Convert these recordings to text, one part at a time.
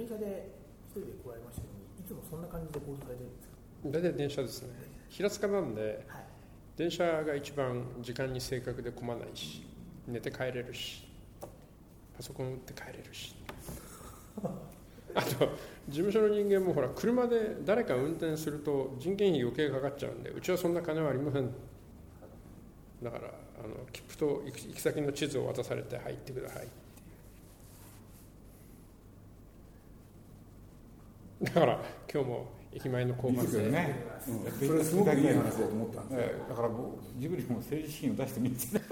電車で一人で来られましたようにいつもそんな感じで行動されてるんですか？大体電車ですね。平塚なんで、はい、電車が一番時間に正確で混まないし寝て帰れるしパソコン打って帰れるし。あと事務所の人間もほら車で誰か運転すると人件費余計かかっちゃうんでうちはそんな金はありません。だからあの切符と行き先の地図を渡されて入ってくださいだから今日も駅前の交番で。ね、うん、それすごくいい話だと思ったんですよ、だからジブリも政治資金を出してもいいんですね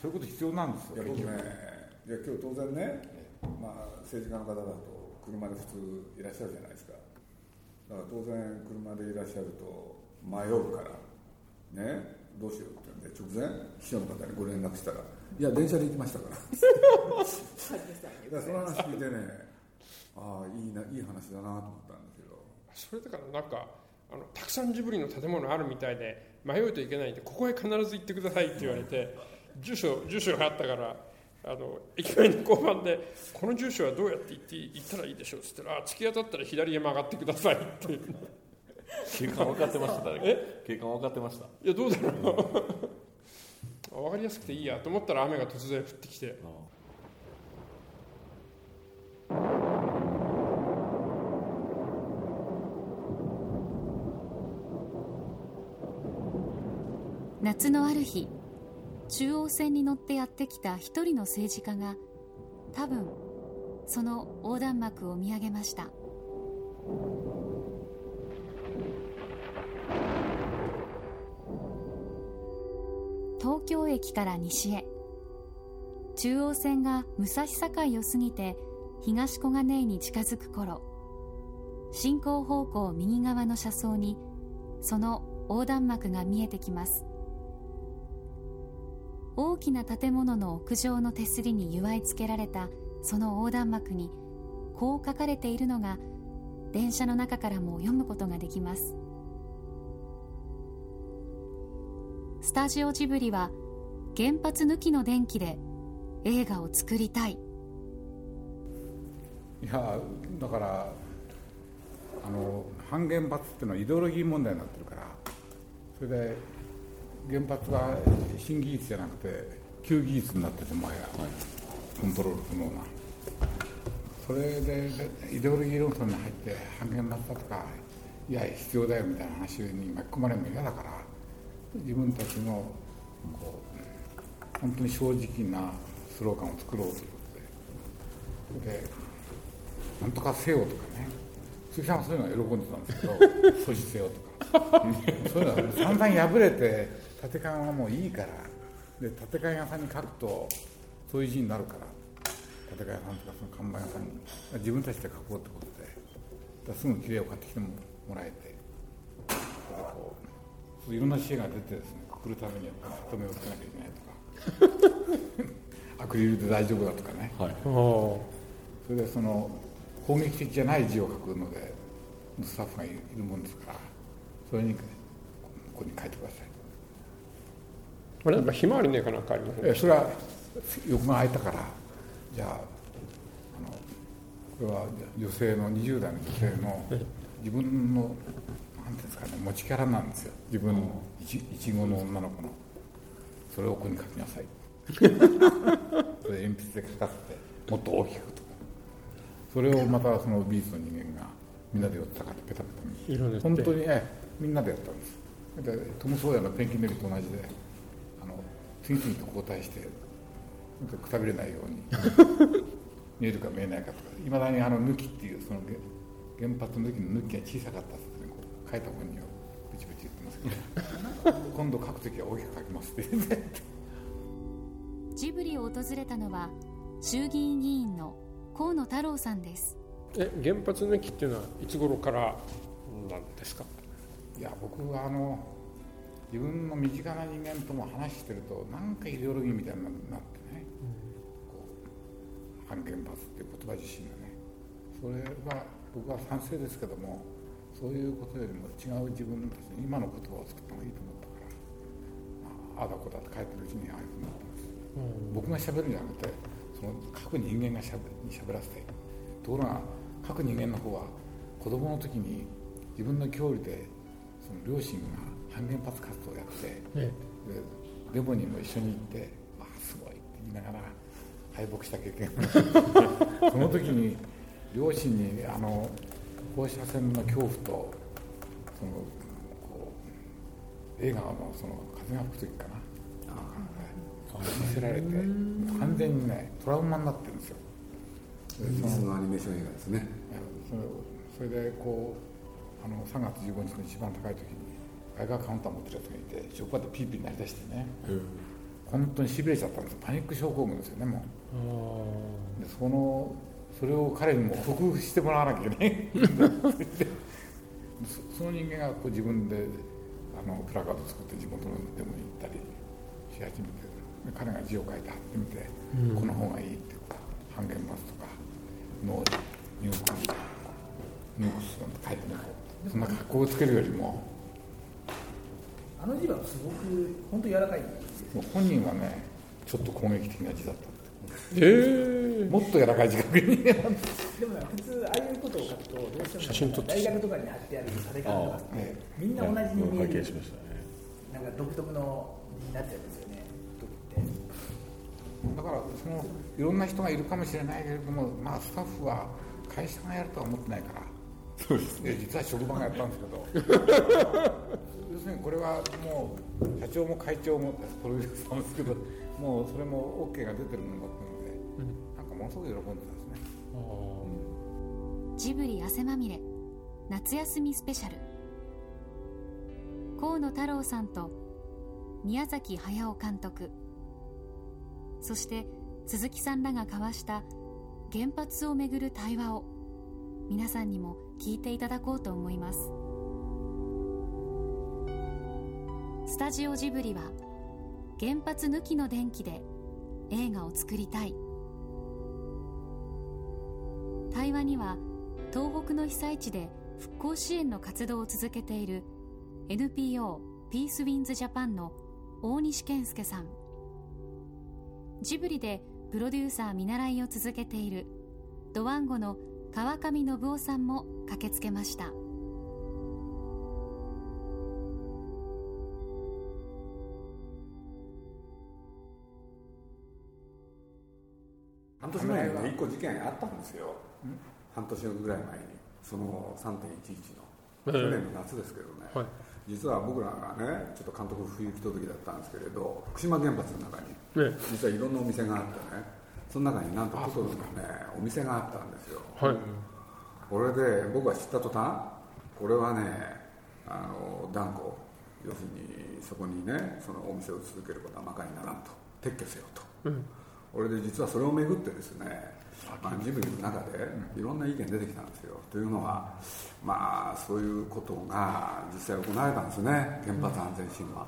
そういうこと必要なんですよ。いや僕ねいや今日当然ね、まあ、政治家の方だと車で普通いらっしゃるじゃないですか。だから当然車でいらっしゃると迷うからねどうしようってんで直前秘書の方にご連絡したら「いや電車で行きましたから」その話聞いてねああいいないい話だなと思ったんですけど。それだからなんかあのたくさんジブリの建物あるみたいで迷うといけないんでここへ必ず行ってくださいって言われて住所住所があったからあの駅前の交番で「この住所はどうやって行って行ったらいいでしょう」っつったら「突き当たったら左へ曲がってください」って景観 分かってましたえ？景観分かってました。いやどうだろう分かりやすくていいやと思ったら雨が突然降ってきて。夏のある日中央線に乗ってやってきた一人の政治家が多分その横断幕を見上げました東京駅から西へ。中央線が武蔵境を過ぎて東小金井に近づく頃進行方向右側の車窓にその横断幕が見えてきます。大きな建物の屋上の手すりに祝い付けられたその横断幕にこう書かれているのが電車の中からも読むことができます。スタジオジブリは原発抜きの電気で映画を作りたい。いやだからあの反原発っていうのはイデオロギー問題になってるからそれで原発が新技術じゃなくて旧技術になっててもはや、コントロール不能な。それでイデオロギー論争に入って半原発だとかいや必要だよみたいな話に巻き込まれるの嫌だから自分たちのこう本当に正直なスローガンを作ろうということで。でなんとかせよとかね。鈴木さんはそういうのは喜んでたんですけど 阻止せよとか。そういうのは散々破れて立て看はもういいから。で立て看屋さんに書くとそういう字になるから。立て看屋さんとかその看板屋さんに自分たちで書こうってことで。すぐきれいを買ってきてもらえていろんな知恵が出てですねくくるためには止めをつけなきゃいけないとか。アクリルで大丈夫だとかね、はい、それでその攻撃的じゃない字を書くのでスタッフがいるもんですからそれにここに書いてください。あれなんかひまわりねえかなんかありますね。それは横が空いたからじゃああのこれは女性の20代の女性の自分のなんていうんですかね持ちキャラなんですよ。自分のいちいちごの女の子の。それをここに書きなさい。それ鉛筆で書かせてもっと大きくとそれをまたその美術の人間がみんなで寄ったかってペタペタに本当にえみんなでやったんです。でトム・ソーヤのペンキ塗りと同じで次々と交代してくたびれないように 見えるか見えないかとかいまだにあの抜きっていうその原発抜きの抜きが小さかった書いた本人をブチブチ言ってますけど今度書く時は大きく書きますってジブリを訪れたのは衆議院議員の河野太郎さんです。え原発抜きっていうのはいつ頃からなんですか？いや僕はあの自分の身近な人間とも話してるとなんかイデオロギーみたいになってね、うん、こう反原発っていう言葉自身がね。それは僕は賛成ですけどもそういうことよりも違う自分たち今の言葉を作った方がいいと思ったから、まあ、ああだこだって書いてるうちにああいうふうになってます、うん、僕がしゃべるんじゃなくてそその各人間がしゃべしゃべらせてところが各人間の方は子供の時に自分の郷里でその両親が反原発活動をやって、でデモにも一緒に行って「わあすごい」って言いながら敗北した経験が その時に両親にあの放射線の恐怖とそのこう映画のその風が吹く時かな。見せられて完全にねトラウマになってるんですよ。そのアニメーション映画ですね。それでこうあの3月15日の一番高い時に外貨カウンター持ってるやつがいて職場でピーピーになりだしてね、うん、本当にしびれちゃったんですパニック症候群ですよねもう。でそのそれを彼にも克服してもらわなきゃいけない。その人間がこう自分であのプラカード作って地元のデモに行ったりし始めて彼が字を書いて貼ってみて、うん、この方がいいって半減バスとかノーニュークニュークス書いてみこうそんな格好をつけるよりもあの字はすごく本当柔らかい本人はねちょっと攻撃的な字だったえー、もっと柔らかい字書くに。でも、ね、普通ああいうことを書くとどうしても写真撮大学とかに貼ってあるされ方があって、ね、みんな同じに見える、ね、なんか独特のになっちゃうんですよね。だからそのいろんな人がいるかもしれないけれども、まあ、スタッフは会社がやるとは思ってないから。そうですね。実は職場がやったんですけど。要するにこれはもう社長も会長もプロデューサーもですけどもうそれも OK が出てるものだったので、うん、なんかものすごく喜んでたんですね、うん、ジブリ汗まみれ。夏休みスペシャル。河野太郎さんと宮崎駿監督。そして鈴木さんらが交わした原発をめぐる対話を皆さんにも聞いていただこうと思います。スタジオジブリは原発抜きの電気で映画を作りたい。対話には東北の被災地で復興支援の活動を続けている NPO ピースウィンズジャパンの大西健介さん。ジブリでプロデューサー見習いを続けているドワンゴの川上信夫さんも駆けつけました。事件あったんですよ。半年ぐらい前に。その3.11の。去年の夏ですけどね、はい。実は僕らがねちょっと監督不行き届きだったんですけれど福島原発の中に、ね、実はいろんなお店があってねその中になんとトトロのねお店があったんですよ、はい、これで僕が知った途端これはねあの断固。要するにそこにねそのお店を続けることはまかにならんと。撤去せよと、うん、俺で実はそれをめぐってですねまあ、ジブリの中でいろんな意見出てきたんですよ。というのは、まあ、そういうことが実際行われたんですね、原発安全神話。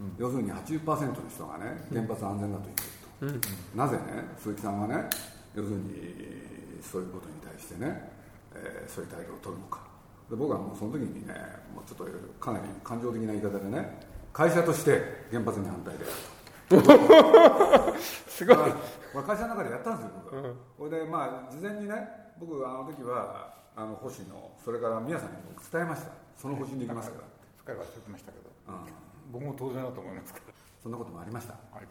うん、要するに80%の人がね、原発安全だと言ってると。うん、なぜね、鈴木さんはね、要するにそういうことに対してね、えー、そういう態度を取るのか。で僕はもうその時にね、もうちょっとかなり感情的な言い方でね、会社として原発に反対であると。すごい、まあ、会社の中でやったんですよ僕は、うん、でまあ事前にね僕あの時はあの星野それから宮さんに僕伝えました。その方針でいきますから。使い。忘れてましたけど、うん、僕も当然だと思い。ますからそんなこともありました、はい、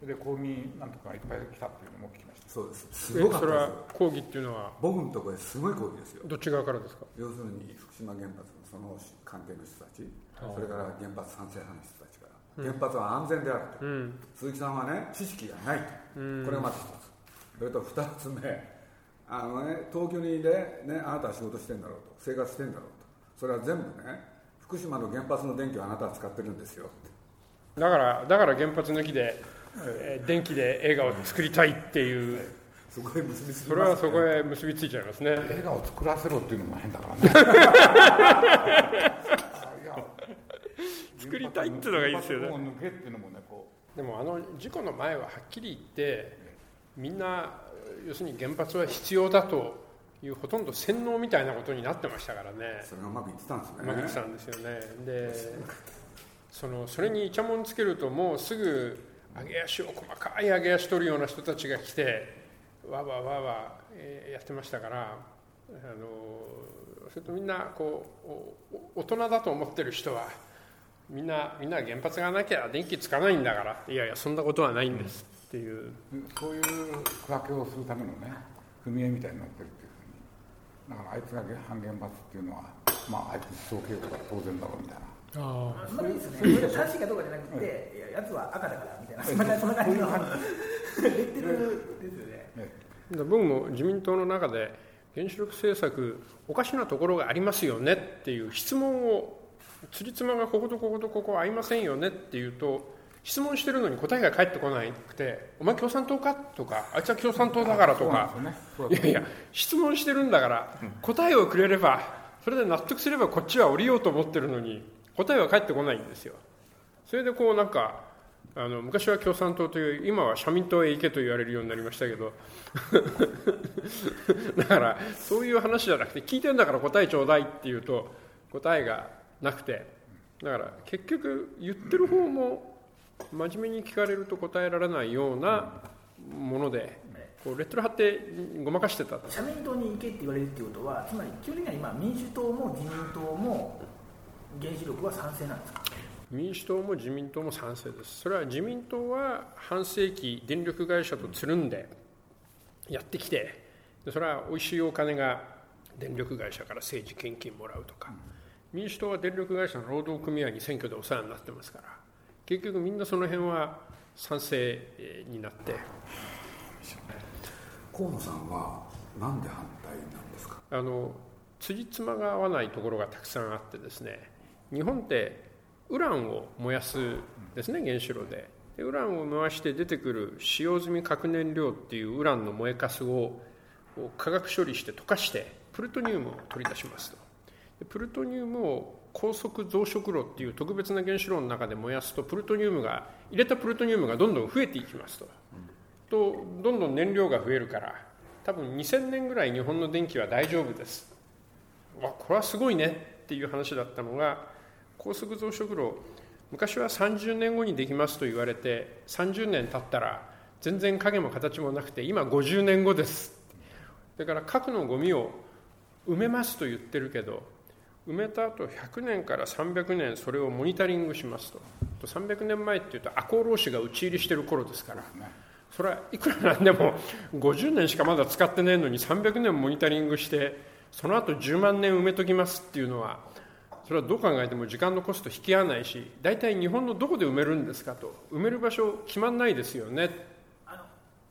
それで抗議なんとかい。っぱい。来たってい。うのも聞きましたそうですすごかったそれは抗議ってい。うのは僕のところですごい。抗議ですよどっち側からですか要するに福島原発のその関係の人たちそれから原発賛成派の人たち原発は安全であると、うん、鈴木さんはね知識がないと、うん、これがまず一つ。それと二つ目あの、ね、東京にいて、ね、あなたは仕事してんだろうと。生活してんだろうと。それは全部ね福島の原発の電気をあなたは使ってるんですよだからだから原発抜きで、えー、電気で映画を作りたいっていう、そこへ結びつき、ね、それはそこへ結びついちゃいますね。映画を作らせろっていうのも変だからね 作りたいっていうのがいいですよね。でもあの事故の前ははっきり言ってみんな要するに原発は必要だというほとんど洗脳みたいなことになってましたからね。それがうまくいってたんですね。うまくいってたんですよね。でそのそれにイチャモンつけるともうすぐ上げ足を細かい上げ足取るような人たちが来てわわわわやってましたからあのそれとみんなこう大人だと思ってる人はみんなみんな原発がなきゃ電気つかないんだから。いやいやそんなことはないんですっていう、そういう区分けをするためのね組合みたいになってるっていうふうに。だからあいつが半原発っていうのはまああいつ思想警護が当然だろうみたいな。ああ、そんなにいいですね。それ正しいかどうかじゃなくて、いや、やつは赤だからみたいな、そんなそんな感じのレッテルですよね。僕も自民党の中で原子力政策おかしなところがありますよねっていう質問をつりつまがこことこことここ合いませんよねっていうと質問してるのに答えが返ってこなくて「お前共産党か?」とか「あいつは共産党だから」とか、いやいや質問してるんだから答えをくれればそれで納得すればこっちは降りようと思ってるのに答えは返ってこないんですよ。それでこうなんかあの昔は共産党という今は社民党へ行けと言われるようになりましたけど だからそういう話じゃなくて聞いてんだから答えちょうだいっていうと答えがなくて。だから結局言ってる方も真面目に聞かれると答えられないようなものでこうレッテル貼ってごまかしてた。社民党に行けって言われるっていうことはつまり基本的には今民主党も自民党も原子力は賛成なんですか？民主党も自民党も賛成です。それは自民党は半世紀電力会社とつるんでやってきてそれはおいしいお金が電力会社から政治献金もらうとか民主党は電力会社の労働組合に選挙でお世話になってますから結局みんなその辺は賛成になって。河野さんはなんで反対なんですか？あの辻褄が合わないところがたくさんあってですね日本ってウランを燃やすですね原子炉で。でウランを燃やして出てくる使用済み核燃料っていうウランの燃えかすを化学処理して溶かしてプルトニウムを取り出しますと。でプルトニウムを高速増殖炉っていう特別な原子炉の中で燃やすとプルトニウムが入れたプルトニウムがどんどん増えていきますと、とどんどん燃料が増えるから多分2000年ぐらい日本の電気は大丈夫です。わこれはすごいねっていう話だったのが高速増殖炉昔は30年後にできますと言われて30年経ったら全然影も形もなくて今50年後です。だから核のゴミを埋めますと言ってるけど埋めた後100年から300年それをモニタリングしますと。300年前っていうと赤穂浪士が討ち入りしてる頃ですから。それはいくらなんでも50年しかまだ使ってないのに300年モニタリングしてその後10万年埋めときますっていうのはそれはどう考えても時間のコスト引き合わないし大体日本のどこで埋めるんですかと。埋める場所決まんないですよね。あの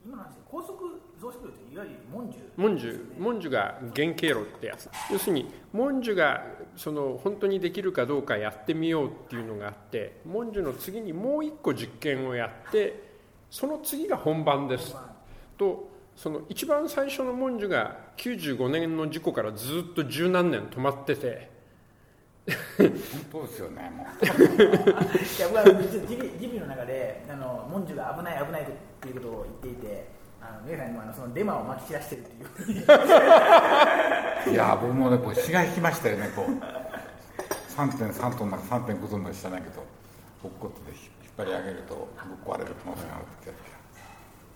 今の話高速増殖っていわゆる文殊文殊文殊が原経路ってやつ。要するに文殊がその本当にできるかどうかやってみようっていうのがあって文殊の次にもう一個実験をやってその次が本番です。とその一番最初の文殊が95年の事故からずっと十何年止まってて。本当ですよねもう。いや僕はジビジビの中であの文殊が危ない危ないっていうことを言っていてあの皆さんにもあのそのデマをまき散らしてるっていう。いや僕もねこう血が引きましたよねこう。3.3トンなんか3.5トンの下だけど落っこって引っ張り上げるとぶっ壊れる可能性があるってやつ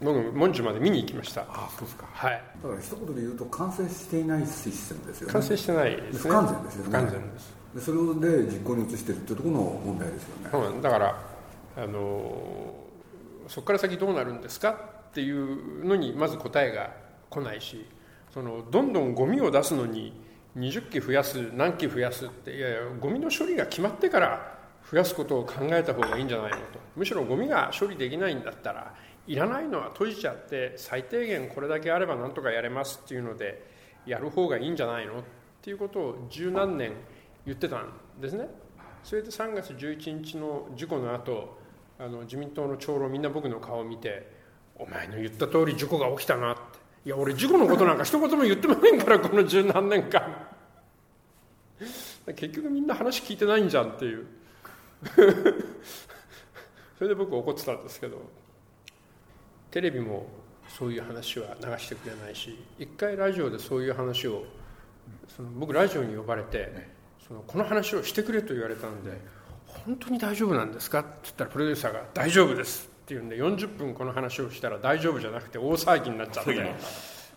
僕文殊まで見に行きました。あそうですか。はい。だから一言で言うと完成していないシステムですよね。完成してないです、ね、不完全ですよね。不完全です。でそれで実行に移しているというところの問題ですよね、だからあのそこから先どうなるんですかっていうのにまず答えが来ないしそのどんどんゴミを出すのに20機増やす何機増やすっていやいやゴミの処理が決まってから増やすことを考えた方がいいんじゃないのと。むしろゴミが処理できないんだったらいらないのは閉じちゃって最低限これだけあればなんとかやれますっていうのでやる方がいいんじゃないのっていうことを十何年言ってたんですね。それで3月11日の事故の後あの自民党の長老みんな僕の顔を見て「お前の言った通り事故が起きたな」って「いや俺事故のことなんか一言も言ってませんからこの十何年間」結局みんな話聞いてないんじゃんっていう。それで僕怒ってたんですけどテレビもそういう話は流してくれないし一回ラジオでそういう話をその僕ラジオに呼ばれてそのこの話をしてくれと言われたんで「本当に大丈夫なんですか?」って言ったらプロデューサーが「大丈夫です」っていうんで40分この話をしたら大丈夫じゃなくて大騒ぎになっちゃって。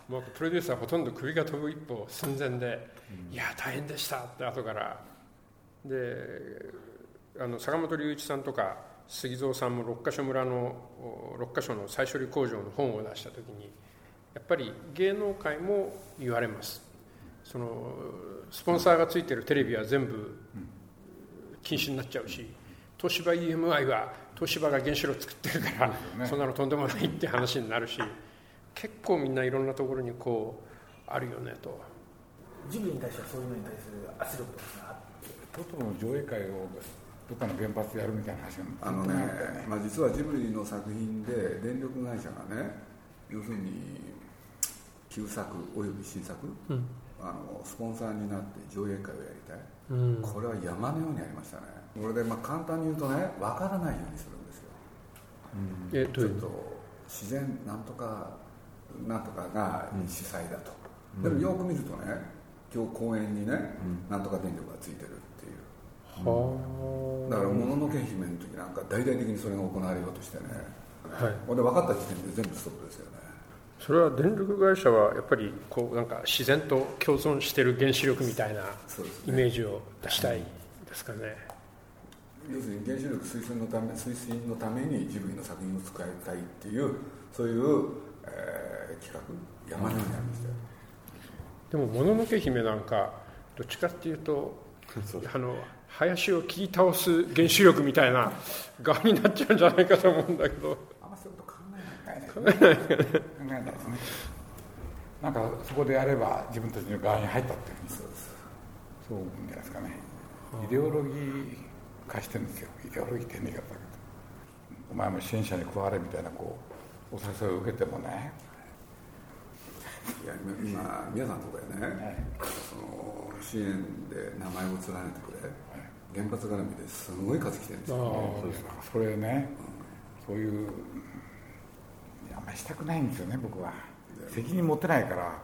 もうプロデューサーほとんど首が飛ぶ一歩寸前で「いや大変でした」って後から。であの坂本龍一さんとか杉蔵さんも六ヶ所村の六ヶ所の再処理工場の本を出した時にやっぱり芸能界も言われます。そのスポンサーがついてるテレビは全部禁止になっちゃうし東芝 EMI は東芝が原子炉作ってるから、そんなのとんでもないって話になるし結構みんないろんなところにこうあるよねと。ジブリに対してはそういうのに対する圧力とかトトロの上映会をどっかの原発やるみたいな話があのね、ね、まあ、実はジブリの作品で電力会社がね要するに旧作および新作、うん、あのスポンサーになって上映会をやりたい、うん、これは山のようにありましたねこれでまあ簡単に言うとね分からないようにするんですよ、うん、えちょっと自然なんとかなんとかが主催だと、でもよく見るとね今日公園にね、なんとか電力がついてるっていう、だから「もののけ姫」の時なんか大々的にそれが行われようとしてね、はい、で分かった時点で全部ストップですよね。それは電力会社はやっぱりこうなんか自然と共存してる原子力みたいなイメージを出したいですかね。要するに原子力推進のため推進のためにジブリの作品を使いたいっていうそういう、えー、企画山のようにありましたよ。でも「もののけ姫」なんかどっちかっていうとあの林を切り倒す原子力みたいな側になっちゃうんじゃないかと思うんだけど。考えない。考えないですね。なんかそこでやれば自分たちの側に入ったっていうふうにそう。じゃないですかね。イデオロギー化してるんですよ。イデオロギーって変な言い方だけどお前も支援者に加われみたいなこうお誘いを受けてもね。いや今皆さんのところでね、はい、その支援で名前を連ねてくれ、はい、原発絡みですごい数来てるんですよ、ね、そうですか。それね、うん、そういうあんまりしたくないんですよね僕は。責任持てないから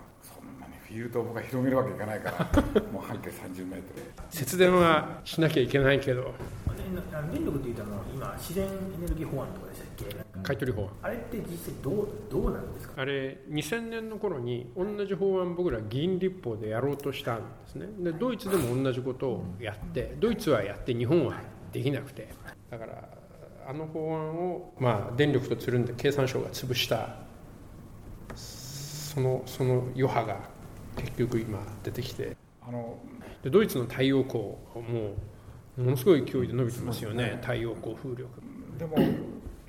そんなにフィールドを僕は広げるわけいかないから もう半径30メートル。節電はしなきゃいけないけど。電力っていうと今自然エネルギー法案とかでしたっけ？買取法案。あれって実際どうどうなんですか？あれ2000年の頃に同じ法案僕ら議員立法でやろうとしたんですね。でドイツでも同じことをやってドイツはやって日本はできなくて。だからあの法案を、まあ、電力とつるんで経産省が潰した。そのその余波が結局今出てきて。あのでドイツの太陽光もものすごい勢いで伸びてますよね、ね、太陽光風力。でも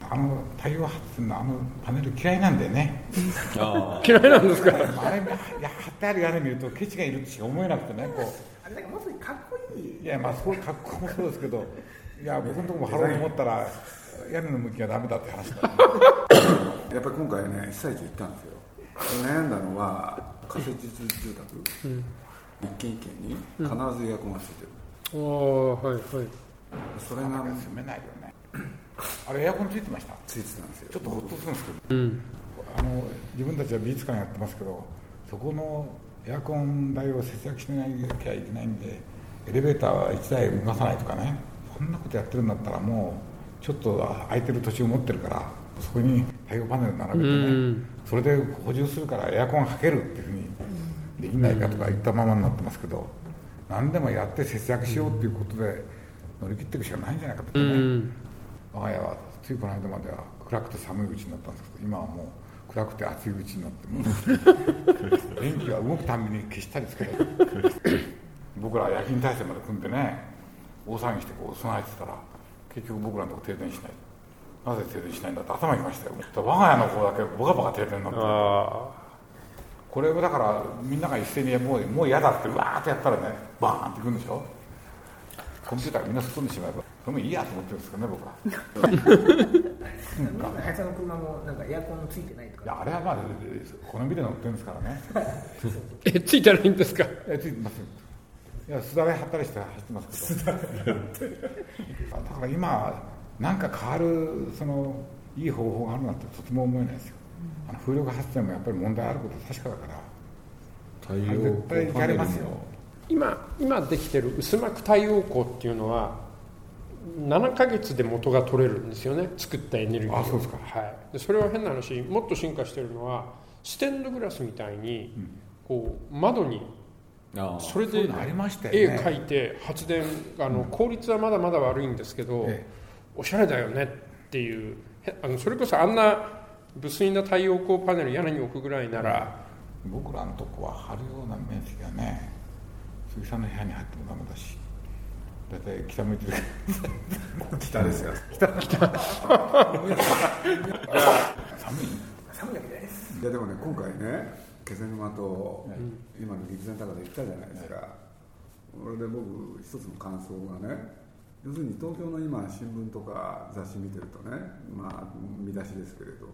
あの太陽発電のあのパネル嫌いなんだよね。嫌いなんですか？あれいや貼ってある屋根見るとケチがいるってしか思えなくてねこう。あれなんかもうすぐかっこいい。いやまあそう格好もそうですけどいや僕のところも貼ろうと思ったら屋根の向きがダメだって話だ、ね、やっぱり今回ね被災地行ったんですよ悩んだのは仮設住宅、うん、一軒一軒に必ずエアコンがついてる、うん、おはいはい。それが住めないよ。ねあれエアコンついてました？ついてたんですよ。ちょっとほっとするんですけど、うん、あの自分たちは美術館やってますけどそこのエアコン代を節約しなきゃいけないんでエレベーターは1台動かさないとかね。こんなことやってるんだったらもうちょっと空いてる土地を持ってるからそこに太陽パネル並べてねそれで補充するからエアコンかけるっていうふうにできないかとか言ったままになってますけど何でもやって節約しようっていうことで乗り切っていくしかないんじゃないかとね。我が家はついこの間までは暗くて寒いうちになったんですけど今はもう暗くて暑いうちになっても 電気が動くたびに消したりつけたり。僕ら夜勤体制まで組んでね大騒ぎしてこう備えてたら結局僕らのとこ停電しないなぜ停電しないんだって頭きましたよ我が家の方だけボカボカ停電になって。これをだからみんなが一斉にもうもう嫌だってわーってやったらねバーンっていくんでしょ？コンピューターがみんなすっ飛んでしまえば。それもいいやと思ってるんですかね僕は。林さんの車もなんかエアコンついてないとか。いやあれはまあこのビで乗ってるんですからね。えついてないんですか？えついてますいやすだれ貼ったりして走ってますけど。だから今なんか変わるそのいい方法があるなんてとても思えないですよ、あの風力発電もやっぱり問題あることは確かだから。太陽絶対やりますよ。今今できてる薄膜太陽光っていうのは7か月で元が取れるんですよね。作ったエネルギーあそうですか、はい、でそれは変な話もっと進化してるのはステンドグラスみたいに、こう窓にそれで絵描いて発電あの効率はまだまだ悪いんですけど、おしゃれだよねっていう。あのそれこそあんな無水な太陽光パネル屋根に置くぐらいなら僕らのとこは貼るような面積がね杉さんの部屋に入ってもダメだし大体北向いてる。北ですよ。北北。寒い？寒いわけです。いやでもね今回ね気仙沼と今の陸前高で行ったじゃないですか、それで僕一つの感想がね要するに東京の今新聞とか雑誌見てるとねまあ見出しですけれど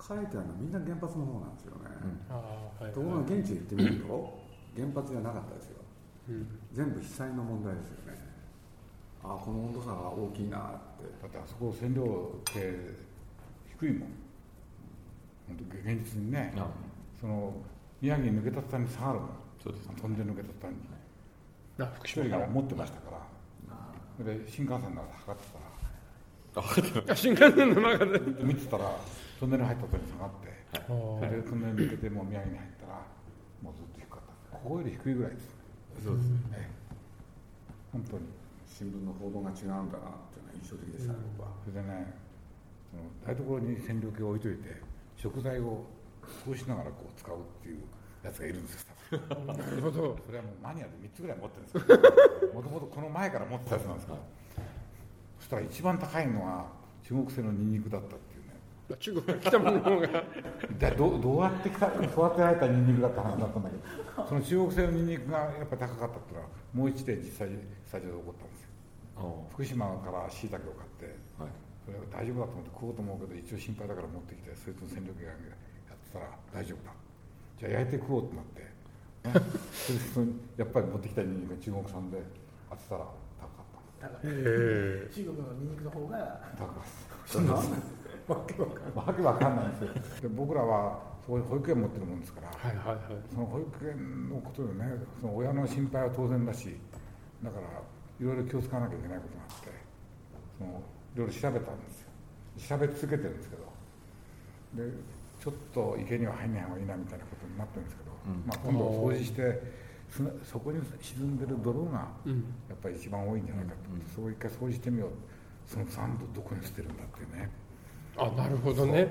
書いてあるのはみんな原発の方なんですよね、うん。はい、ところが現地へ行ってみると原発じゃなかったですよ、うん、全部被災の問題ですよね。ああこの温度差が大きいなって。だってあそこ線量って低いもん。本当現実にね、その宮城に抜けた途端に下がるもん。そうです、ね、飛んで抜けた途端に。福島。が持ってましたからで新幹線の中測ってたら。新幹線の中で。見てたらトンネル入ったとに下がって。それでトンネル抜けてもう宮城に入ったらもうずっと低かった。ここより低いぐらいです。そうですね、本当に。新聞の報道が違うんだなっていうのは印象的でしたね、僕は。それでねその台所に線量計を置いといて食材をそうしながらこう使うっていうやつがいるんですなるほど。それはもうマニアで3つぐらい持ってるんですけどもともとこの前から持ってたやつなんですからそしたら一番高いのは中国製のニンニクだったっていうね。中国から来たものの方がどどうやってきた育てられたニンニクだった話だったんだけどその中国製のニンニクがやっぱ高かったっていうのはもう一例実際スタジオで起こったんですよ。福島からしいたけを買って、はい、それは大丈夫だと思って食おうと思うけど一応心配だから持ってきてそいつの戦力がやってたら大丈夫だじゃあ焼いて食おうってなって、ね、それやっぱり持ってきたニンニクが中国産で当てたら高かった。中国のニンニクの方が高かった。わけわかんない。んですよ。で僕らはそういう保育園持ってるもんですから、はいはいはい、その保育園のことでねその親の心配は当然だしだからいろいろ気を使わなきゃいけないことがあってそのいろいろ調べたんですよ。調べ続けてるんですけど。でちょっと池には入んない方がいいなみたいなことになってるんですけど、うん、まあ、今度掃除してそこに沈んでる泥がやっぱり一番多いんじゃないかと、うん、そう一回掃除してみよう。そのサンドどこに捨てるんだってね。あなるほどね。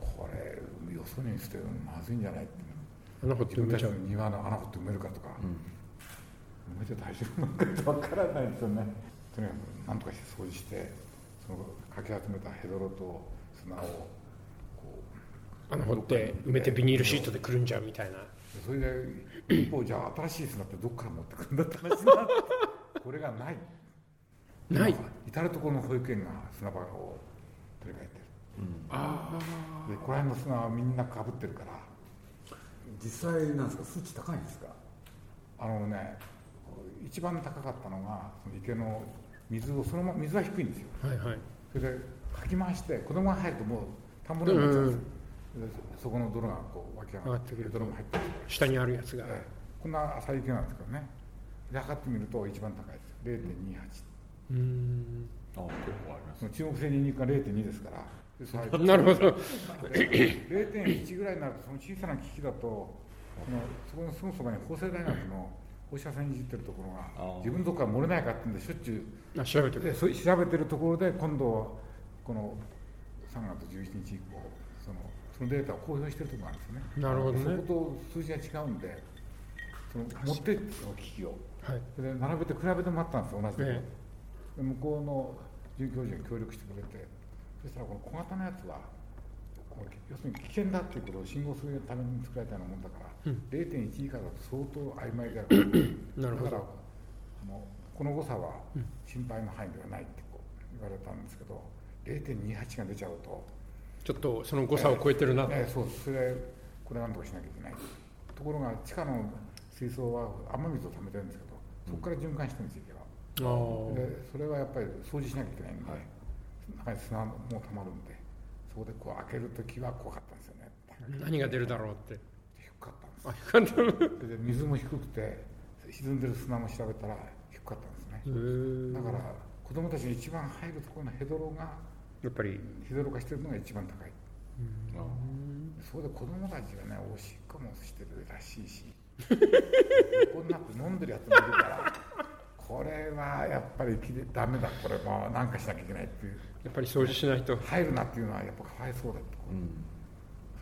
これよそに捨てるのまずいんじゃないって穴掘って埋めちゃう。庭の穴掘って埋めるかとか、うん、埋めて大丈夫なのかってわからないですよね。とにかく何とかして掃除してそのかき集めたヘドロと砂を穴掘って埋めてビニールシートでくるんじゃうみたいな。それで 一方じゃあ新しい砂ってどっから持ってくるんだって話になってこれがない。ない。至る所の保育園が砂場を取り替えてる、うん、ああでこの辺の砂はみんなかぶってるから。実際なんですか？数値高いんですか？あのね一番高かったのがその池の水をそのまま水は低いんですよ、はいはい、それでかき回して子供が入るともう田んぼでもっちゃうんですよ、そこの泥がこう湧き上がってくる。泥も入ってる下にあるやつが、ええ、こんな浅い池なんですけどね。で測ってみると一番高いです0.28うん。あ結構あります中国製ニンニクが0.2ですから。なるほど。0.1ぐらいになるとその小さな機器だとこのそこのすぐそばに法政大学の放射線いじってるところが自分のとこから漏れないかってんでしょっちゅう。調べてる。調べてるところで今度この3月11日以降そのそのデータを公表してるところなんですよね。なるほどね。そこと数字が違うんでその持ってその機器を、はい、それで並べて比べてもらったんですよ同じとこ。ろ、え。え、向こうの准教授が協力してくれてそしたらこの小型のやつは要するに危険だっていうことを信号するために作られたようなもんだから、うん、0.1以下だと相当曖昧であるなるほど。だからあのこの誤差は心配の範囲ではないってこう言われたんですけど0.28が出ちゃうとちょっとその誤差を超えてるなと、えー、そうそれこれなんとかしなきゃいけない。ところが地下の水槽は雨水を溜めてるんですけどそこから循環してるんですよ池は。でそれはやっぱり掃除しなきゃいけないんで、はい、中に砂も溜まるんでそこでこう開ける時は怖かったんですよね。何が出るだろうって。低かったんですで水も低くて沈んでる砂も調べたら低かったんですね。だから子供たちが一番入るところのヘドロがやっぱり。ヘドロ化してるのが一番高い、うん、そこで子供たちがねおしっこもしてるらしいし。こんなく飲んでるやつもいるから。これはやっぱりダメだ。これも何かしなきゃいけないっていう。やっぱり掃除しないと。入るなっていうのはやっぱかわいそうだと、うん、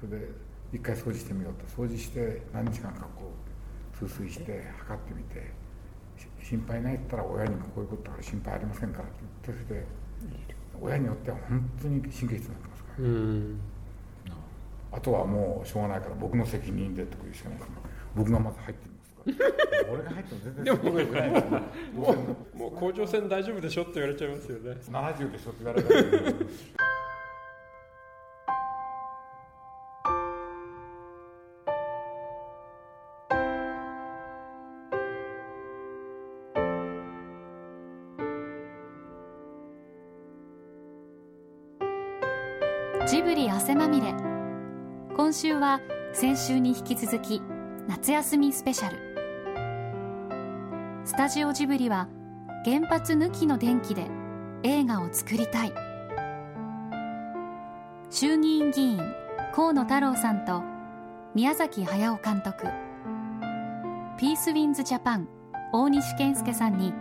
それで一回掃除してみようと。掃除して何時間かこう通水して測ってみて。心配ないって言ったら親にもこういうことから心配ありませんからって言ってそれで親によっては本当に神経質になってますから、うん、あとはもうしょうがないから僕の責任でというしかない僕がまず入ってみますから。俺が入っても全然すごいぐら。いもうもう甲状腺大丈夫でしょって言われちゃいますよね70でしょって言われたら今週は先週に引き続き夏休みスペシャル。スタジオジブリは原発抜きの電気で映画を作りたい。衆議院議員河野太郎さんと宮崎駿監督。ピースウィンズジャパン大西健介さんに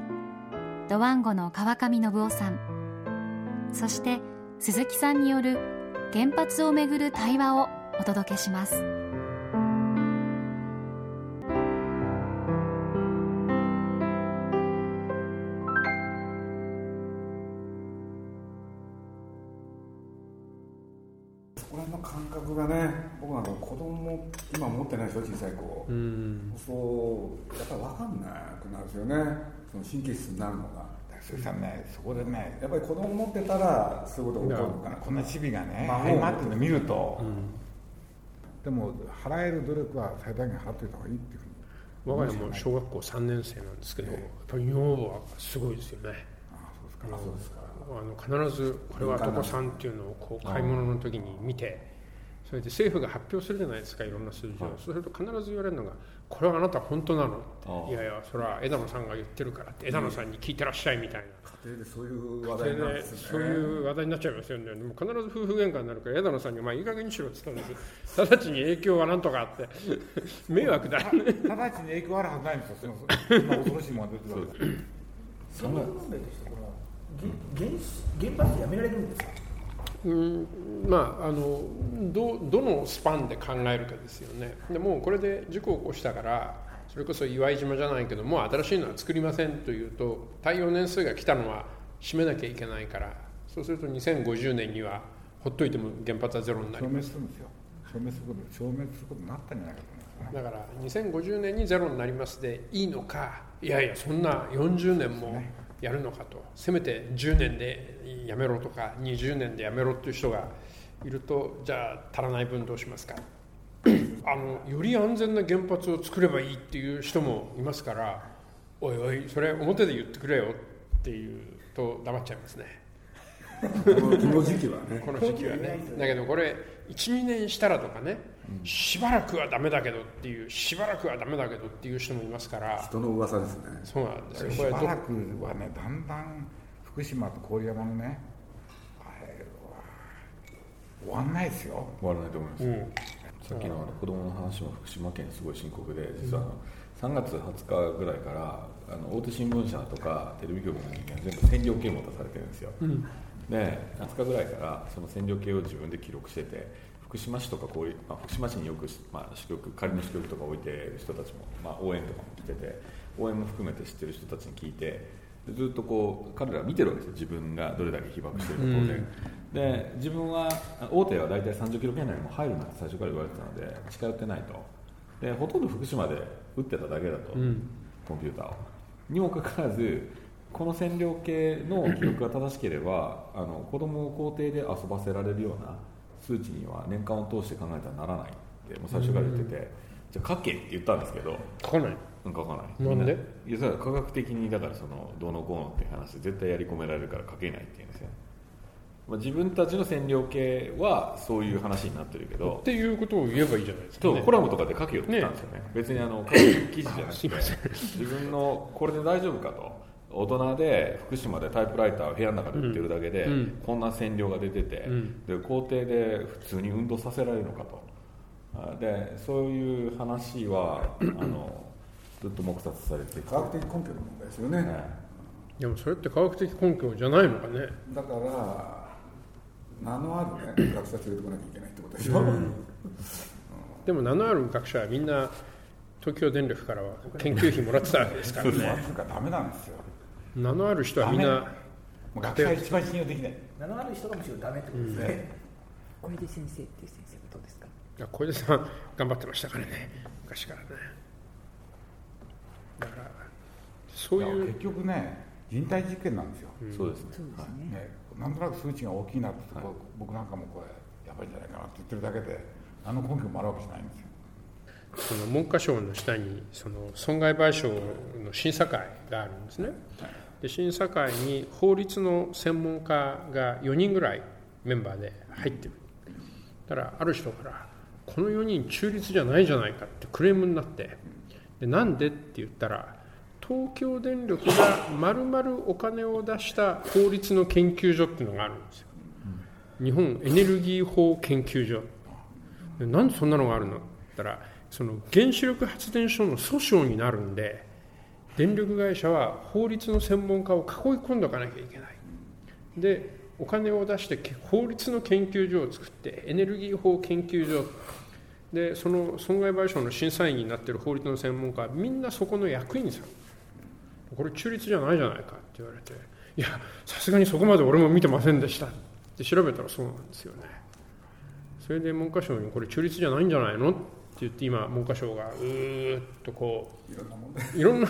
ドワンゴの川上信夫さん。そして鈴木さんによる原発をめぐる対話をお届けします。ないでしょ小さい子、うん、そうやっぱり分かんなくなるんですよね。その神経質になるのが。そさね。そこでねやっぱり子供持ってたらそういうことが起こるのかな。こんなチビがね相まってるの見ると、うん、でも払える努力は最大限払っておいた方がいいっていうふうに。我が家も小学校3年生なんですけど、やっぱり女房はすごいですよね。ああそうですか。あの必ずこれは床さんっていうのをこう買い物の時に見てそれで政府が発表するじゃないですかいろんな数字を、はい、そうすると必ず言われるのが「これはあなた本当なの?」って「いやいやそれは枝野さんが言ってるから」って枝野さんに聞いてらっしゃいみたいな。家庭でそういう話題になる、ね、そういう話題になっちゃいますよね。でも必ず夫婦喧嘩になるから枝野さんに「まあいい加減にしろ」って言ったんです。直ちに影響はなんとかあって。迷惑だ。直ちに影響あるはずないんですよ。そんな恐ろしいものが出てるわけですその問題としてこの原原発やめられるんですか？うんまああのどどのスパンで考えるかですよね。でもうこれで事故を起こしたからそれこそ岩井島じゃないけどもう新しいのは作りませんというと耐用年数が来たのは閉めなきゃいけないからそうすると2050年にはほっといても原発はゼロになります。消滅すること消滅することになったんじゃないかと思います、ね、だから2050年にゼロになりますでいいのかいやいやそんな40年もやるのかと。せめて10年でやめろとか20年でやめろっていう人がいるとじゃあ足らない分どうしますか？あのより安全な原発を作ればいいっていう人もいますからおいおいそれ表で言ってくれよっていうと黙っちゃいますね。この時期はね。この時期はね。だけどこれ12年したらとかね、しばらくはダメだけどっていうしばらくはダメだけどっていう人もいますから。人の噂ですね。そうなんですよ。しばらくはねだんだん福島と郡山のねあれは終わんないですよ。終わらないと思います、うん、さっきの子供の話も福島県すごい深刻で実はあの3月20日ぐらいからあの大手新聞社とかテレビ局の人間全部線量計持たされてるんですよ、うん、で20日ぐらいからその線量計を自分で記録してて福島市とかこういう、まあ、福島市によく、まあ、支局仮の支局とか置いてる人たちも、まあ、応援とかも来てて応援も含めて知ってる人たちに聞いてずっとこう彼ら見てるわけですよ。自分がどれだけ被爆してるか当然、うん、で自分は大手は大体30キロ圏内にも入るなって最初から言われてたので近寄ってないと。でほとんど福島で撃ってただけだと、うん、コンピューターを。にもかかわらずこの占領系の記録が正しければあの子供を校庭で遊ばせられるような数値には年間を通して考えたらならないってもう最初から言ってて、うん、じゃあ書けって言ったんですけど書かない書かない。なんで？いやそれは科学的にだからそのどうのこうのって話絶対やり込められるから書けないって言うんですよ、まあ、自分たちの占領系はそういう話になってるけどっていうことを言えばいいじゃないですか、ね、コラムとかで書けよって言ったんですよね、ね、別にあの書く記事じゃなくて自分のこれで大丈夫かと。大人で福島でタイプライターを部屋の中で売ってるだけで、うん、こんな線量が出てて、うん、で校庭で普通に運動させられるのかと。でそういう話はあのずっと黙殺されて科学的根拠の問題ですよね、ね、でもそれって科学的根拠じゃないのかね。だから名のあるね 学者連れてこなきゃいけないってことでしょ、うん、でも名のある学者はみんな東京電力からは研究費もらってたわけですからね。ダメなんですよ。名のある人はみんな学者一番信用できない。名のある人がむしろダメってことですね、小出先生っていう先生はどうですか？いや小出さん頑張ってましたからね。昔からねだからそういう。結局ね人体実験なんですよ、うん、そうですね。ね。なんとなく数値が大きいなって、はい、僕なんかもこれやばいんじゃないかなって言ってるだけで何の根拠もあるわけじゃないんですよ。その文科省の下にその損害賠償の審査会があるんですね、で審査会に法律の専門家が4人ぐらいメンバーで入ってる。だからある人からこの4人中立じゃないじゃないかってクレームになってでなんでって言ったら東京電力がまるまるお金を出した法律の研究所っていうのがあるんですよ。日本エネルギー法研究所。なんでそんなのがあるのって言ったらその原子力発電所の訴訟になるんで電力会社は法律の専門家を囲い込んでおかなきゃいけない。でお金を出して法律の研究所を作ってエネルギー法研究所でその損害賠償の審査員になっている法律の専門家はみんなそこの役員さんこれ中立じゃないじゃないかって言われていやさすがにそこまで俺も見てませんでした。って調べたらそうなんですよね。それで文科省にこれ中立じゃないんじゃないのって言って今文科省がうーっとこういろんな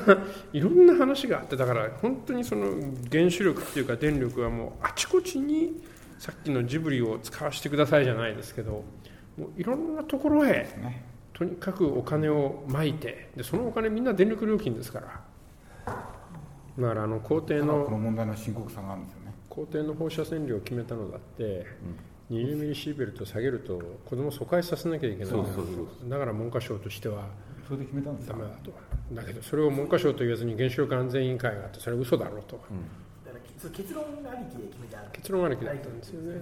いろんな話があってだから本当にその原子力っていうか電力はもうあちこちにさっきのジブリを使わせてくださいじゃないですけどもういろんなところへとにかくお金をまいてでそのお金みんな電力料金ですから。だからあの校庭のこの問題の深刻さがあるんですよね。校庭の放射線量を決めたのだって、20ミリシーベルト下げると子供疎開させなきゃいけない。だから文科省としてはそれで決めたんですダメだと。だけどそれを文科省と言わずに原子力安全委員会があってそれは嘘だろうと、うん、だから結論ありきで決めた結論ありきだったんですよね、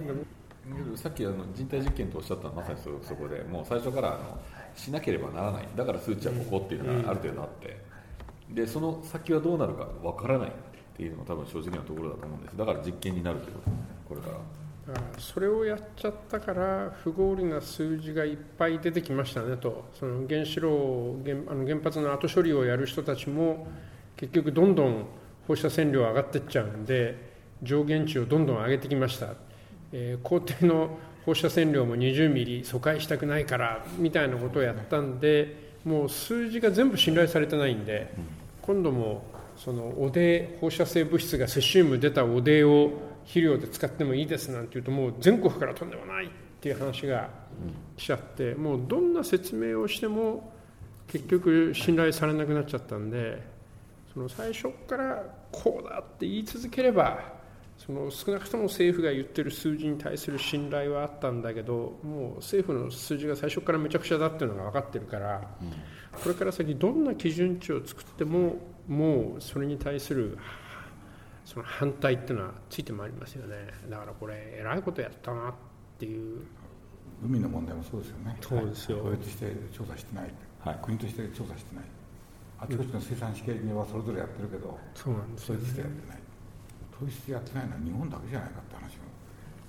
さっきあの人体実験とおっしゃったのはまさにそそこでもう最初からあのしなければならない。だから数値はここっていうのがある程度あって、でその先はどうなるかわからないっていうのが多分正直なところだと思うんです。だから実験になるということですねこれから。それをやっちゃったから不合理な数字がいっぱい出てきましたねと。その原子炉原あの原発の後処理をやる人たちも結局どんどん放射線量上がっていっちゃうんで上限値をどんどん上げてきました、えー、校庭の放射線量も20ミリ疎開したくないからみたいなことをやったんでもう数字が全部信頼されてないんで今度もその汚泥放射性物質がセシウム出た汚泥を肥料で使ってもいいですなんて言うともう全国からとんでもないっていう話が来ちゃってもうどんな説明をしても結局信頼されなくなっちゃったんでその最初からこうだって言い続ければその少なくとも政府が言ってる数字に対する信頼はあったんだけどもう政府の数字が最初からめちゃくちゃだっていうのが分かってるから、これから先どんな基準値を作ってももうそれに対するその反対っていうのはついてまいりますよね。だからこれえらいことやったなっていう。海の問題もそうですよね。そうですよ。法律として調査してない、はい、国として調査してない。あちこちの生産試験にはそれぞれやってるけど、そうなんですよ、ね、統一してやってない統一してやってないのは日本だけじゃないかって話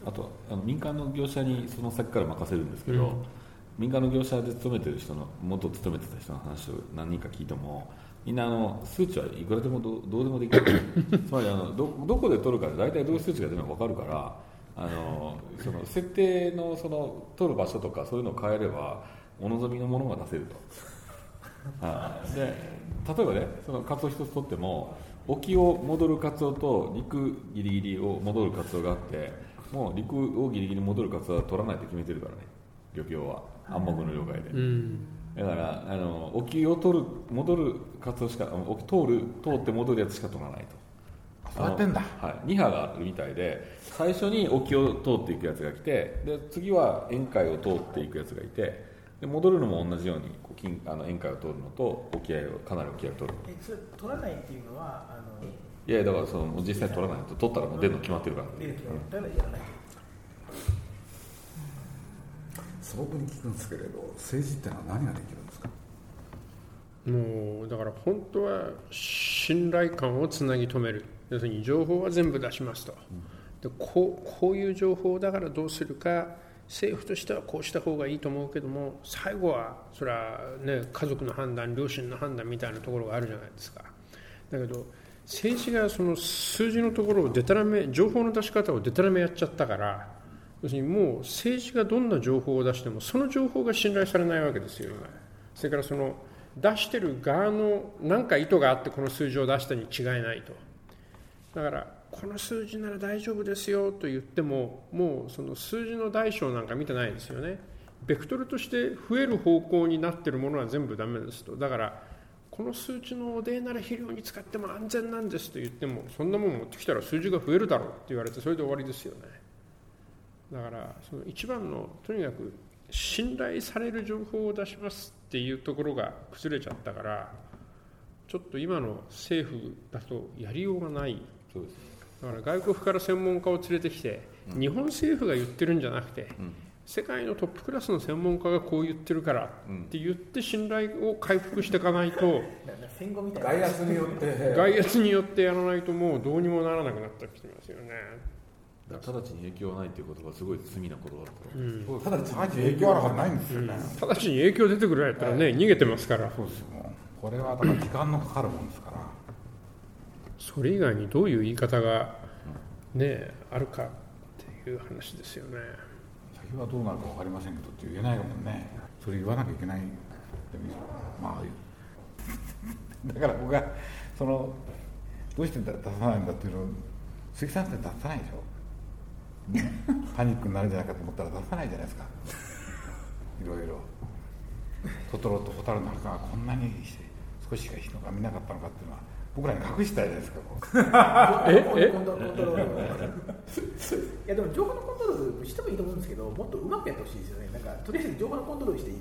あとあの民間の業者にその先から任せるんですけど、うん、民間の業者で勤めてる人の元勤めてた人の話を何人か聞いてもみんなあの数値はいくらでもどどうでもできる。つまりあのどどこで取るかで大体どういう数値が出るのか分かるからあのその設定のその取る場所とかそういうのを変えればお望みのものが出せると。で例えばねそのカツオ一つ取っても沖を戻るカツオと陸ギリギリを戻るカツオがあってもう陸をギリギリ戻るカツオは取らないと決めてるからね。漁協は。暗黙の了解で。うん。だからあの沖を取る戻る活動しか沖通る通って戻るやつしか取らないと。そうやってんだ、はい、2波があるみたいで最初に沖を通っていくやつが来てで次は沿海を通っていくやつがいてで戻るのも同じようにこうあの沿海を通るのと沖合をかなり沖合を取る。えそれ取らないっていうのはあのいやだからその実際取らないと。取ったらもう出るの決まってるから、出る決まやらない。素朴に聞くんですけれど政治ってのは何ができるんですか？もうだから本当は信頼感をつなぎ止める。要するに情報は全部出しますと、でこうこういう情報だからどうするか政府としてはこうした方がいいと思うけども最後はそれは、ね、家族の判断両親の判断みたいなところがあるじゃないですか。だけど政治がその数字のところをでたらめ情報の出し方をでたらめやっちゃったから要するにもう政治がどんな情報を出してもその情報が信頼されないわけですよそれからその出してる側の何か意図があってこの数字を出したに違いないと。だからこの数字なら大丈夫ですよと言ってももうその数字の大小なんか見てないんですよね。ベクトルとして増える方向になってるものは全部ダメですと。だからこの数値のおでなら肥料に使っても安全なんですと言ってもそんなもん持ってきたら数字が増えるだろうって言われてそれで終わりですよね。だからその一番のとにかく信頼される情報を出しますっていうところが崩れちゃったからちょっと今の政府だとやりようがない。だから外国から専門家を連れてきて、日本政府が言ってるんじゃなくて、世界のトップクラスの専門家がこう言ってるからって言って信頼を回復していかないと外圧によって。外圧によってやらないともうどうにもならなくなってきてますよね。直ちに影響はないっていうことがすごい罪なことだと、う。ん、直ちに影響はないんですよね、うん、直ちに影響出てくるやったらね、はい、逃げてますから。そうですよ。これはだから時間のかかるもんですからそれ以外にどういう言い方がねあるかっていう話ですよね。先はどうなるか分かりませんけどって言えないもんね。それ言わなきゃいけない。まあ だから僕がそのどうして出さないんだっていうのを鈴木さんって出さないでしょ。パニックになるんじゃないかと思ったら出さないじゃないですか。いろいろ。トトロとホタルの墓がこんなに少ししか人が見なかったのかっていうのは。僕らに隠したいですかえ？え？いやでも情報のコントロールしてもいいと思うんですけどもっとうまくやってほしいですよね。なんかとりあえず情報のコントロールしていい。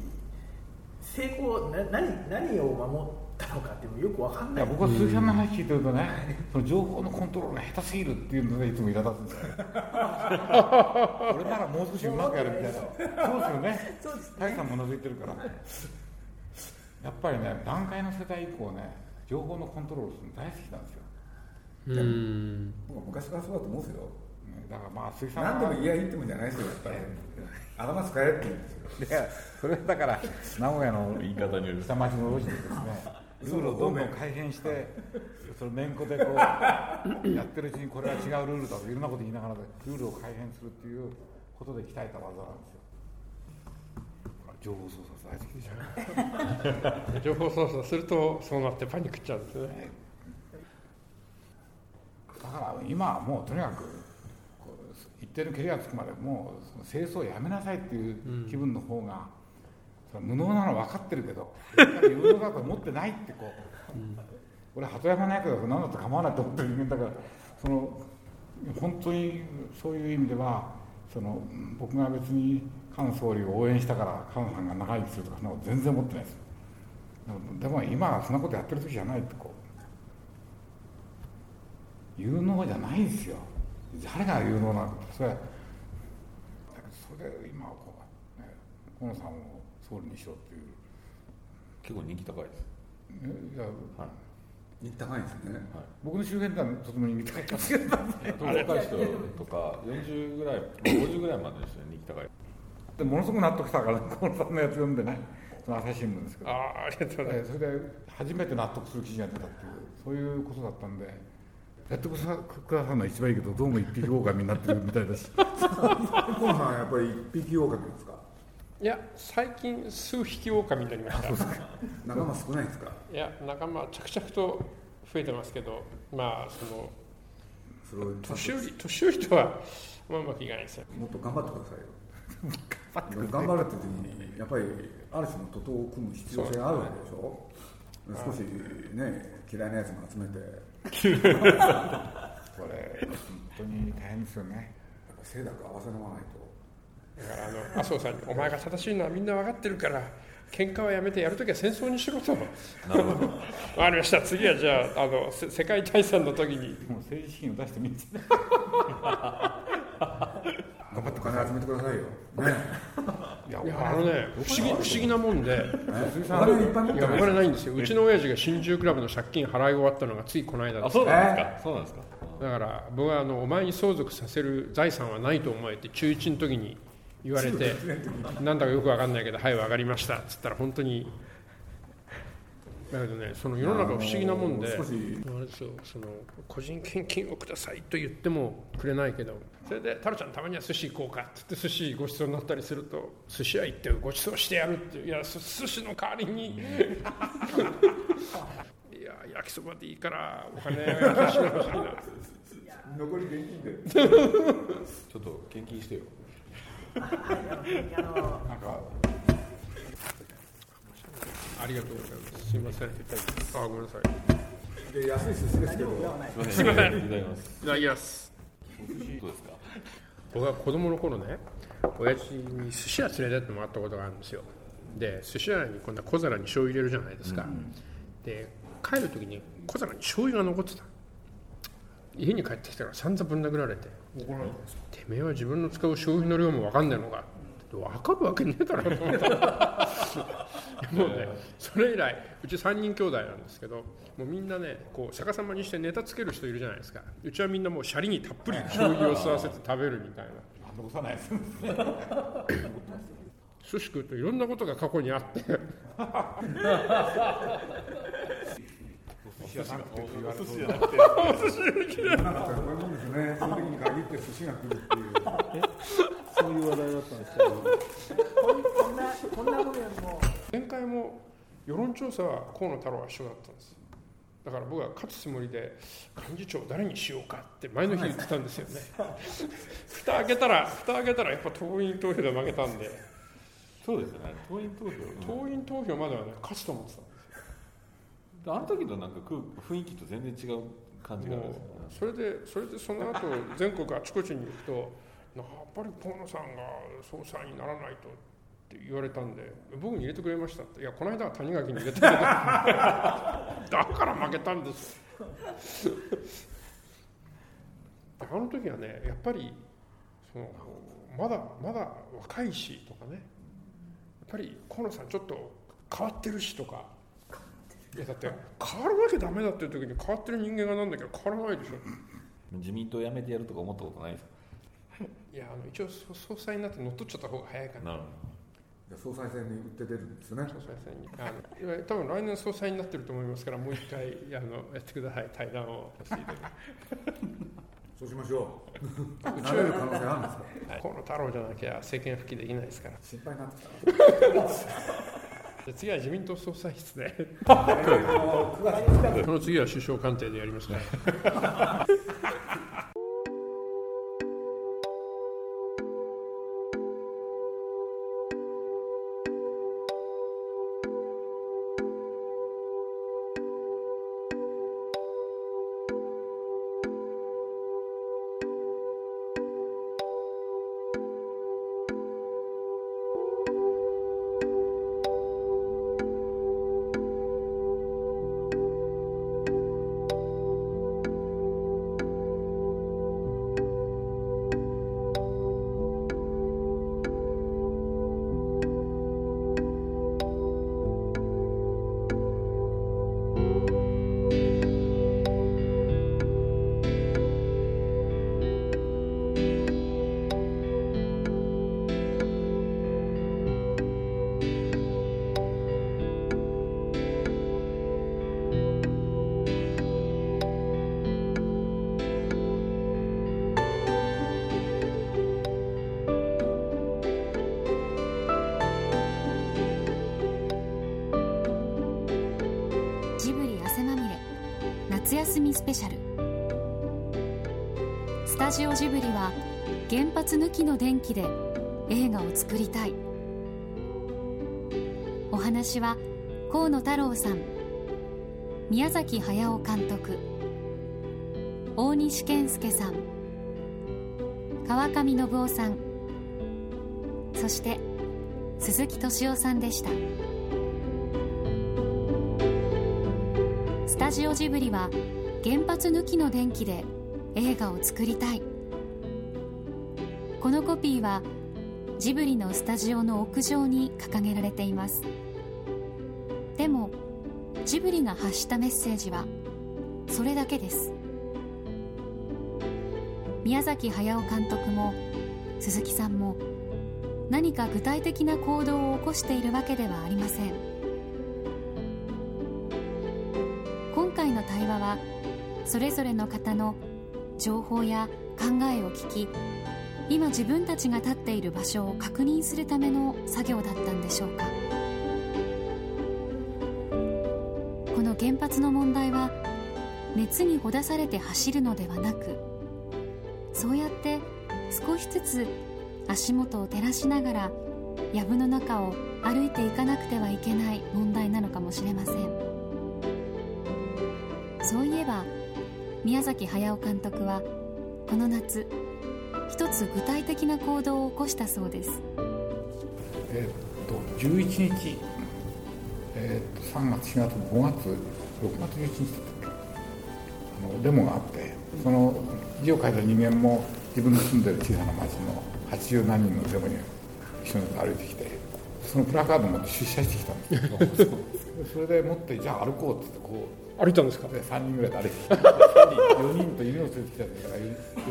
成功な何何を守ったのかっていうのよくわかんない。僕は鈴木さんの話聞いてるとね、その情報のコントロールが下手すぎるっていうのでいつも苛立つんですよ。俺ならもう少しうまくやるみたいな。そうですよね。そうですね。大さんものづいてるから。やっぱりね段階の世代以降ね情報のコントロールするの大好きなんですよ。うん。僕昔からそうだと思うんですよ。だからまあ鈴木さん何でも言い合い言ってもじゃないですよやっぱり。頭使えって言うんですよいやそれだから名古屋の言い方による下町の路地でですねルールをどんどん改変してそのめんこでこう やってるうちにこれは違うルールだといろんなこと言いながらルールを改変するっていうことで鍛えた技なんですよ情報操作大好きでしょ情報操作するとそうなってパニックっちゃうんですね。だから今はもうとにかく一定の蹴りがつくまでもう清掃をやめなさいっていう気分の方が、無能なの分かってるけど有能だと思ってないってこう、うん、俺鳩山ないけど何だって構わないと思ってる人間だからその本当にそういう意味ではその僕が別に菅総理を応援したから菅さんが長生きするとかそんなこと全然思ってないですでも今はそんなことやってる時じゃないってこ。う有能じゃないんですよ。誰が有能なのか。それはそれで今こう、ね、河野さんを総理にしろっていう結構人気高いですいや、はい、人気高いですね、はい、僕の周辺ではとても人気高いです若い人とか40ぐらい50ぐらいまでですね人気高いでものすごく納得したから河野さんのやつ読んでね。その朝日新聞ですけど。あありがとうございます。それで初めて納得する記事が出たっていうそういうことだったんで。やってくださるのは一番いいけどどうも一匹狼になってるみたいだし。河野さんやっぱり一匹狼ですか？いや最近数匹狼になりました。仲間少ないですか？いや仲間着々と増えてますけどまあその年寄り年寄りとはまあうまくいかないですよ。もっと頑張ってくださいよ 頑張るって時にやっぱりある種の徒党を組む必要性があるわけでしょ？少しね嫌いなやつも集めて。これ本当に大変ですよね。やっぱ清濁合わせ飲まないと。だからあの麻生さんに「お前が正しいのはみんな分かってるから喧嘩はやめてやるときは戦争にしろと。なるほど。分かりました。次はじゃああの世界大戦の時に。もう政治資金を出してみる頑張って金集めてくださいよ、ね、いやあのね不思議不思議なもんでお金ないんですよ。うちの親父が新宿クラブの借金払い終わったのがついこの間です。そうなんですか？そうなんですか？だから僕はあのお前に相続させる財産はないと思えて中1の時に言われてなんだかよく分かんないけどはい分かりました。っつったら本当にだけどねその世の中不思議なもんであれですよその個人献金をくださいと言ってもくれないけどそれで「太郎ちゃんたまには寿司行こうか」っつって寿司ごちそうになったりすると「寿司屋行ってごちそうしてやる」っていや寿司の代わりに いや焼きそばでいいからお金 貸してほしいな残り現金で。ちょっと献金してよ。なんかありがとうございます。すみません。あ、ごめんなさい。で安い寿司ですけど。すみません。いただきます。いただきます。どうですか。僕は子供の頃ね、親父に寿司屋連れてってもらったことがあるんですよ。で、寿司屋に今度は小皿に醤油入れるじゃないですか。うん、で、帰る時に小皿に醤油が残ってた。家に帰ってきたら散々ぶん殴られて「てめえは自分の使う醤油の量も分かんねえのか」分かるわけねえだろもうねそれ以来うち3人兄弟なんですけどもうみんなねこう逆さまにしてネタつける人いるじゃないですか。うちはみんなもうシャリにたっぷり醤油を吸わせて食べるみたいな。残さないです寿司食うといろんなことが過去にあって。司屋さんって言われると寿司。じゃなくて寿司。世の中ってそういうもんですね。その時に限って寿司が来るっていう話題だったんですけどこんなこんなものよりも前回も世論調査は河野太郎は一緒だったんですだから僕は勝つつもりで幹事長誰にしようかって前の日言ってたんですよね蓋開けたら蓋開けたらやっぱ党員投票で負けたんでそうですね党員投票党員投票まではね勝つと思ってたんですよあの時のなんか雰囲気と全然違う感じがあるんですそれでそれでその後全国あちこちに行くとやっぱり河野さんが総裁にならないとって言われたんで僕に入れてくれましたって。いやこの間は谷垣に入れてくれた。だから負けたんですあの時はねやっぱりそのまだまだ若いしとかね。やっぱり河野さんちょっと変わってるしとか。いやだって変わらなきゃダメだっていう時に変わってる人間がなんだけど変わらないでしょ。自民党辞めてやるとか思ったことないですか？いやあの一応総裁になって乗っ取っちゃった方が早いかな。総裁選に打って出るんですね。総裁選に。あの多分来年総裁になってると思いますからもう一回 あのやってください。対談を。させていただきそうしましょう。なれる可能性あるんですか、はい、河野太郎じゃなきゃ政権復帰できないですから。心配になってきた。じゃ次は自民党総裁室で。その次は首相官邸でやりますねスタジオジブリは原発抜きの電気で映画を作りたい。お話は河野太郎さん宮崎駿監督大西健介さん川上信夫さんそして鈴木敏夫さんでした。スタジオジブリは原発抜きの電気で映画を作りたい。このコピーはジブリのスタジオの屋上に掲げられています。でもジブリが発したメッセージはそれだけです。宮崎駿監督も鈴木さんも何か具体的な行動を起こしているわけではありません。今回の対話はそれぞれの方の情報や考えを聞き今自分たちが立っている場所を確認するための作業だったんでしょうか。この原発の問題は熱にほだされて走るのではなくそうやって少しずつ足元を照らしながら藪の中を歩いていかなくてはいけない問題なのかもしれません。宮崎駿監督はこの夏一つ具体的な行動を起こしたそうです。えっと11日、え、っと3月4月5月6月11日あのデモがあってその字を書いた人間も自分の住んでる小さな町の80何人のデモに一緒に歩いてきてそのプラカード持って出社してきたんですけどそれで持ってじゃあ歩こうってってこう。歩いたんですか？で3人ぐらいで歩いてきて4人と犬を連れてきたんだから4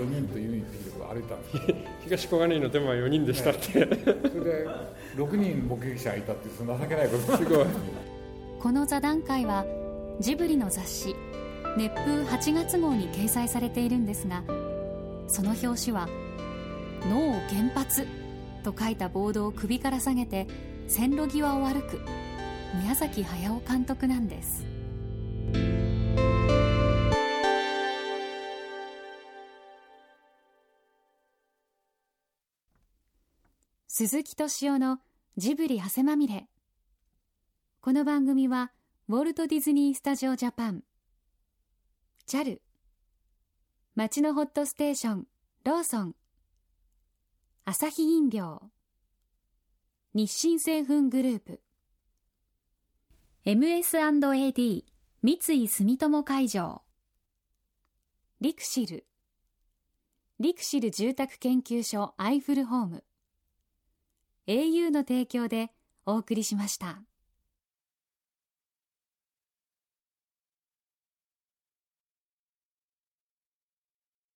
人と犬について歩いたんです東小金井のデモは4人でしたって、それで6人目撃者がいたっていうその情けないことすごいこの座談会はジブリの雑誌熱風8月号に掲載されているんですがその表紙は「脳原発」と書いたボードを首から下げて線路際を歩く宮崎駿監督なんです。鈴木敏夫のジブリ汗まみれ。この番組はウォルト・ディズニー・スタジオ・ジャパン。JAL 町のホットステーションローソン。アサヒ飲料。日清製粉グループ。MS&AD 三井住友海上。リクシル。リクシル住宅研究所アイフルホーム。au の提供でお送りしました。